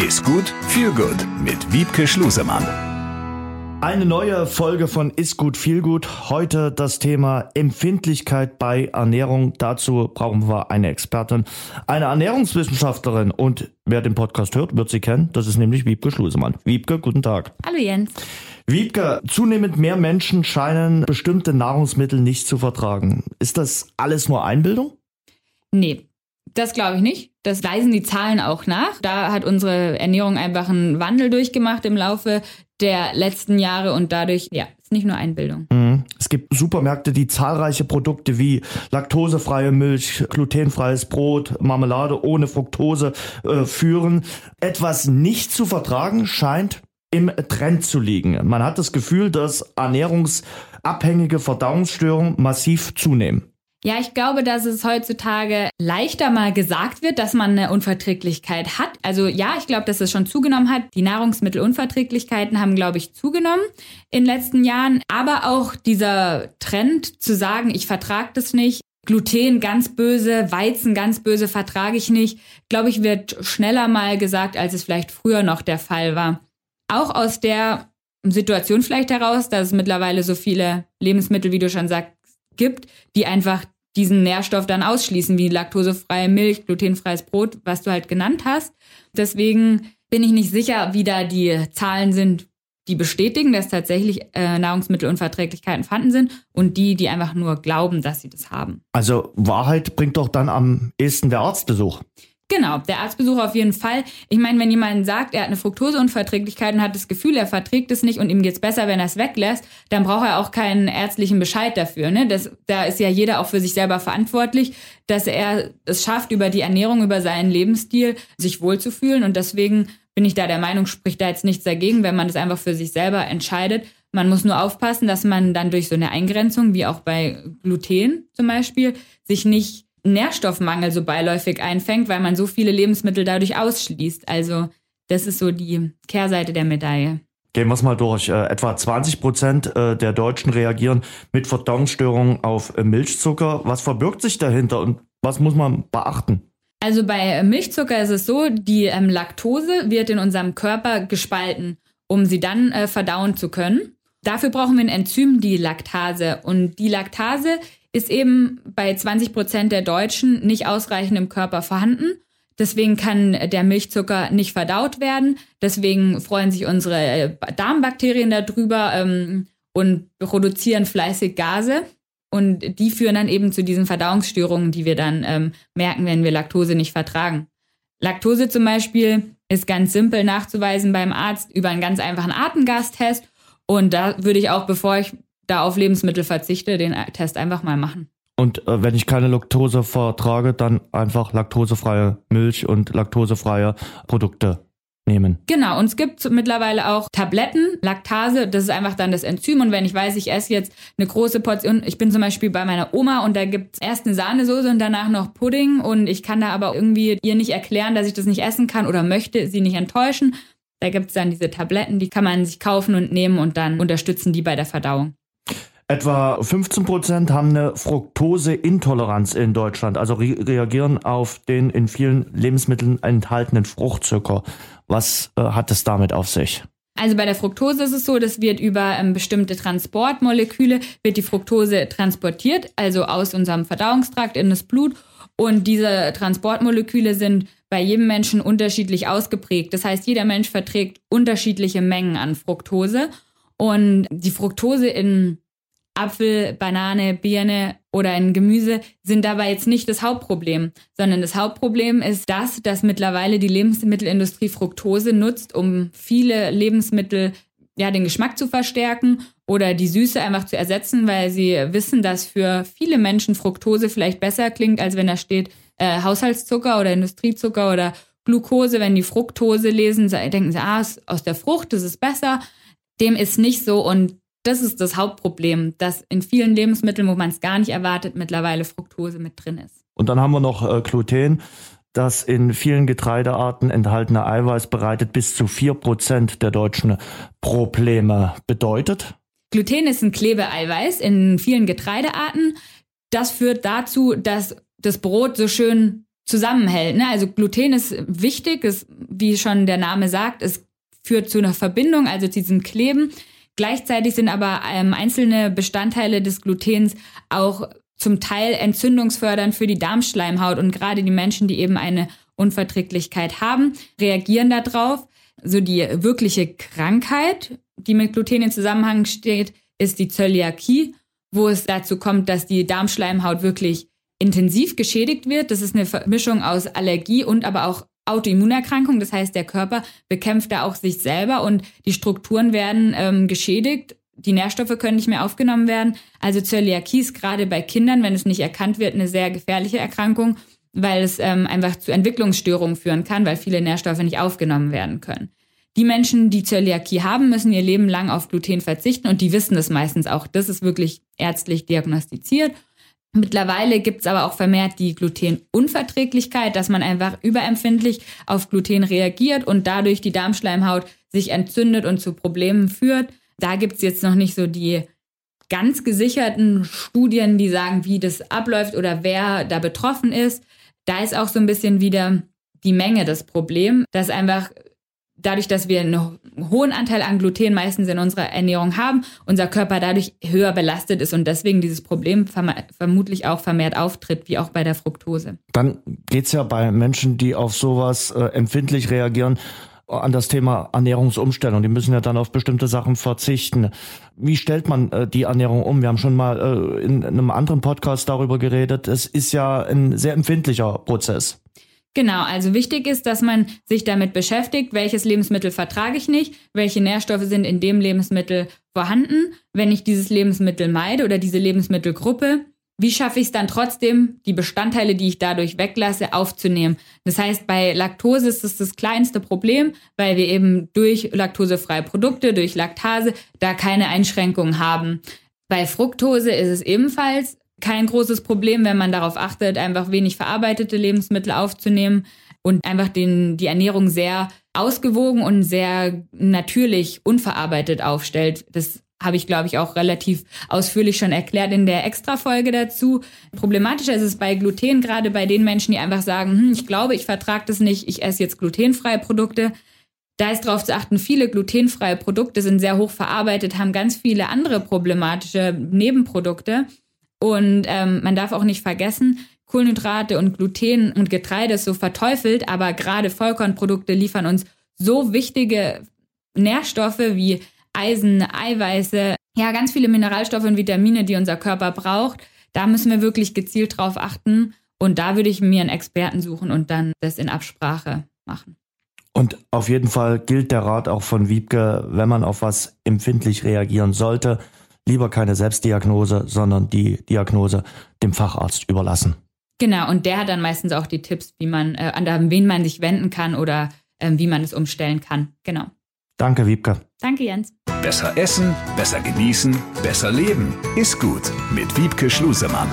Ist gut, viel gut mit Wiebke Schlusemann. Eine neue Folge von Ist gut, viel gut. Heute das Thema Empfindlichkeit bei Ernährung. Dazu brauchen wir eine Expertin, eine Ernährungswissenschaftlerin. Und wer den Podcast hört, wird sie kennen. Das ist nämlich Wiebke Schlusemann. Wiebke, guten Tag. Hallo Jens. Wiebke, zunehmend mehr Menschen scheinen bestimmte Nahrungsmittel nicht zu vertragen. Ist das alles nur Einbildung? Nee, das glaube ich nicht. Das weisen die Zahlen auch nach. Da hat unsere Ernährung einfach einen Wandel durchgemacht im Laufe der letzten Jahre und dadurch, ja, ist nicht nur Einbildung. Mhm. Es gibt Supermärkte, die zahlreiche Produkte wie laktosefreie Milch, glutenfreies Brot, Marmelade ohne Fructose äh, führen. Etwas nicht zu vertragen scheint im Trend zu liegen. Man hat das Gefühl, dass ernährungsabhängige Verdauungsstörungen massiv zunehmen. Ja, ich glaube, dass es heutzutage leichter mal gesagt wird, dass man eine Unverträglichkeit hat. Also ja, ich glaube, dass es schon zugenommen hat. Die Nahrungsmittelunverträglichkeiten haben, glaube ich, zugenommen in den letzten Jahren. Aber auch dieser Trend zu sagen, ich vertrage das nicht, Gluten ganz böse, Weizen ganz böse vertrage ich nicht, glaube ich, wird schneller mal gesagt, als es vielleicht früher noch der Fall war. Auch aus der Situation vielleicht heraus, dass es mittlerweile so viele Lebensmittel, wie du schon sagst, gibt, die einfach diesen Nährstoff dann ausschließen, wie laktosefreie Milch, glutenfreies Brot, was du halt genannt hast. Deswegen bin ich nicht sicher, wie da die Zahlen sind, die bestätigen, dass tatsächlich äh, Nahrungsmittelunverträglichkeiten vorhanden sind und die, die einfach nur glauben, dass sie das haben. Also Wahrheit bringt doch dann am ehesten der Arztbesuch. Genau, der Arztbesuch auf jeden Fall. Ich meine, wenn jemand sagt, er hat eine Fructoseunverträglichkeit und hat das Gefühl, er verträgt es nicht und ihm geht's besser, wenn er es weglässt, dann braucht er auch keinen ärztlichen Bescheid dafür. Ne? Das, da ist ja jeder auch für sich selber verantwortlich, dass er es schafft, über die Ernährung, über seinen Lebensstil sich wohlzufühlen. Und deswegen bin ich da der Meinung, spricht da jetzt nichts dagegen, wenn man das einfach für sich selber entscheidet. Man muss nur aufpassen, dass man dann durch so eine Eingrenzung, wie auch bei Gluten zum Beispiel, sich nicht Nährstoffmangel so beiläufig einfängt, weil man so viele Lebensmittel dadurch ausschließt. Also das ist so die Kehrseite der Medaille. Gehen wir es mal durch. Äh, etwa 20 Prozent äh, der Deutschen reagieren mit Verdauungsstörungen auf äh, Milchzucker. Was verbirgt sich dahinter und was muss man beachten? Also bei Milchzucker ist es so, die ähm, Laktose wird in unserem Körper gespalten, um sie dann äh, verdauen zu können. Dafür brauchen wir ein Enzym, die Laktase. Und die Laktase ist eben bei 20 Prozent der Deutschen nicht ausreichend im Körper vorhanden. Deswegen kann der Milchzucker nicht verdaut werden. Deswegen freuen sich unsere Darmbakterien darüber ähm, und produzieren fleißig Gase. Und die führen dann eben zu diesen Verdauungsstörungen, die wir dann ähm, merken, wenn wir Laktose nicht vertragen. Laktose zum Beispiel ist ganz simpel nachzuweisen beim Arzt über einen ganz einfachen Atemgastest. Und da würde ich auch, bevor ich da auf Lebensmittel verzichte, den Test einfach mal machen. Und äh, wenn ich keine Laktose vertrage, dann einfach laktosefreie Milch und laktosefreie Produkte nehmen. Genau, und es gibt mittlerweile auch Tabletten, Laktase, das ist einfach dann das Enzym. Und wenn ich weiß, ich esse jetzt eine große Portion, ich bin zum Beispiel bei meiner Oma und da gibt es erst eine Sahnesoße und danach noch Pudding und ich kann da aber irgendwie ihr nicht erklären, dass ich das nicht essen kann oder möchte sie nicht enttäuschen. Da gibt es dann diese Tabletten, die kann man sich kaufen und nehmen und dann unterstützen die bei der Verdauung. Etwa 15 Prozent haben eine Fructoseintoleranz in Deutschland, also re reagieren auf den in vielen Lebensmitteln enthaltenen Fruchtzucker. Was äh, hat es damit auf sich? Also bei der Fructose ist es so, das wird über ähm, bestimmte Transportmoleküle, wird die Fructose transportiert, also aus unserem Verdauungstrakt in das Blut. Und diese Transportmoleküle sind bei jedem Menschen unterschiedlich ausgeprägt. Das heißt, jeder Mensch verträgt unterschiedliche Mengen an Fructose. Und die Fructose in Apfel, Banane, Birne oder ein Gemüse sind dabei jetzt nicht das Hauptproblem, sondern das Hauptproblem ist das, dass mittlerweile die Lebensmittelindustrie Fructose nutzt, um viele Lebensmittel ja den Geschmack zu verstärken oder die Süße einfach zu ersetzen, weil sie wissen, dass für viele Menschen Fructose vielleicht besser klingt, als wenn da steht äh, Haushaltszucker oder Industriezucker oder Glucose. Wenn die Fructose lesen, denken sie, ah, aus der Frucht, das ist besser. Dem ist nicht so und das ist das Hauptproblem, dass in vielen Lebensmitteln, wo man es gar nicht erwartet, mittlerweile Fructose mit drin ist. Und dann haben wir noch äh, Gluten. Das in vielen Getreidearten enthaltene Eiweiß bereitet bis zu vier Prozent der Deutschen Probleme. Bedeutet? Gluten ist ein Klebeeiweiß in vielen Getreidearten. Das führt dazu, dass das Brot so schön zusammenhält. Ne? Also Gluten ist wichtig, ist, wie schon der Name sagt, es führt zu einer Verbindung, also zu diesem Kleben. Gleichzeitig sind aber ähm, einzelne Bestandteile des Glutens auch zum Teil entzündungsfördernd für die Darmschleimhaut und gerade die Menschen, die eben eine Unverträglichkeit haben, reagieren darauf. So die wirkliche Krankheit, die mit Gluten in Zusammenhang steht, ist die Zöliakie, wo es dazu kommt, dass die Darmschleimhaut wirklich intensiv geschädigt wird. Das ist eine Mischung aus Allergie und aber auch Autoimmunerkrankung. Das heißt, der Körper bekämpft da auch sich selber und die Strukturen werden ähm, geschädigt. Die Nährstoffe können nicht mehr aufgenommen werden. Also Zöliakie ist gerade bei Kindern, wenn es nicht erkannt wird, eine sehr gefährliche Erkrankung, weil es ähm, einfach zu Entwicklungsstörungen führen kann, weil viele Nährstoffe nicht aufgenommen werden können. Die Menschen, die Zöliakie haben, müssen ihr Leben lang auf Gluten verzichten und die wissen das meistens auch. Das ist wirklich ärztlich diagnostiziert Mittlerweile gibt es aber auch vermehrt die Glutenunverträglichkeit, dass man einfach überempfindlich auf Gluten reagiert und dadurch die Darmschleimhaut sich entzündet und zu Problemen führt. Da gibt es jetzt noch nicht so die ganz gesicherten Studien, die sagen, wie das abläuft oder wer da betroffen ist. Da ist auch so ein bisschen wieder die Menge das Problem, dass einfach dadurch, dass wir einen hohen Anteil an Gluten meistens in unserer Ernährung haben, unser Körper dadurch höher belastet ist und deswegen dieses Problem verm vermutlich auch vermehrt auftritt, wie auch bei der Fructose. Dann geht's ja bei Menschen, die auf sowas äh, empfindlich reagieren, an das Thema Ernährungsumstellung. Die müssen ja dann auf bestimmte Sachen verzichten. Wie stellt man äh, die Ernährung um? Wir haben schon mal äh, in, in einem anderen Podcast darüber geredet. Es ist ja ein sehr empfindlicher Prozess. Genau, also wichtig ist, dass man sich damit beschäftigt, welches Lebensmittel vertrage ich nicht, welche Nährstoffe sind in dem Lebensmittel vorhanden. Wenn ich dieses Lebensmittel meide oder diese Lebensmittelgruppe, wie schaffe ich es dann trotzdem, die Bestandteile, die ich dadurch weglasse, aufzunehmen? Das heißt, bei Laktose ist es das kleinste Problem, weil wir eben durch laktosefreie Produkte, durch Laktase, da keine Einschränkungen haben. Bei Fructose ist es ebenfalls kein großes Problem, wenn man darauf achtet, einfach wenig verarbeitete Lebensmittel aufzunehmen und einfach den, die Ernährung sehr ausgewogen und sehr natürlich unverarbeitet aufstellt. Das habe ich, glaube ich, auch relativ ausführlich schon erklärt in der Extra-Folge dazu. Problematischer ist es bei Gluten, gerade bei den Menschen, die einfach sagen, hm, ich glaube, ich vertrage das nicht, ich esse jetzt glutenfreie Produkte. Da ist darauf zu achten, viele glutenfreie Produkte sind sehr hoch verarbeitet, haben ganz viele andere problematische Nebenprodukte. Und ähm, man darf auch nicht vergessen, Kohlenhydrate und Gluten und Getreide ist so verteufelt, aber gerade Vollkornprodukte liefern uns so wichtige Nährstoffe wie Eisen, Eiweiße, ja, ganz viele Mineralstoffe und Vitamine, die unser Körper braucht. Da müssen wir wirklich gezielt drauf achten. Und da würde ich mir einen Experten suchen und dann das in Absprache machen. Und auf jeden Fall gilt der Rat auch von Wiebke, wenn man auf was empfindlich reagieren sollte, lieber keine Selbstdiagnose, sondern die Diagnose dem Facharzt überlassen. Genau, und der hat dann meistens auch die Tipps, wie man, äh, an wen man sich wenden kann oder äh, wie man es umstellen kann. Genau. Danke, Wiebke. Danke, Jens. Besser essen, besser genießen, besser leben. Ist gut mit Wiebke Schlusemann.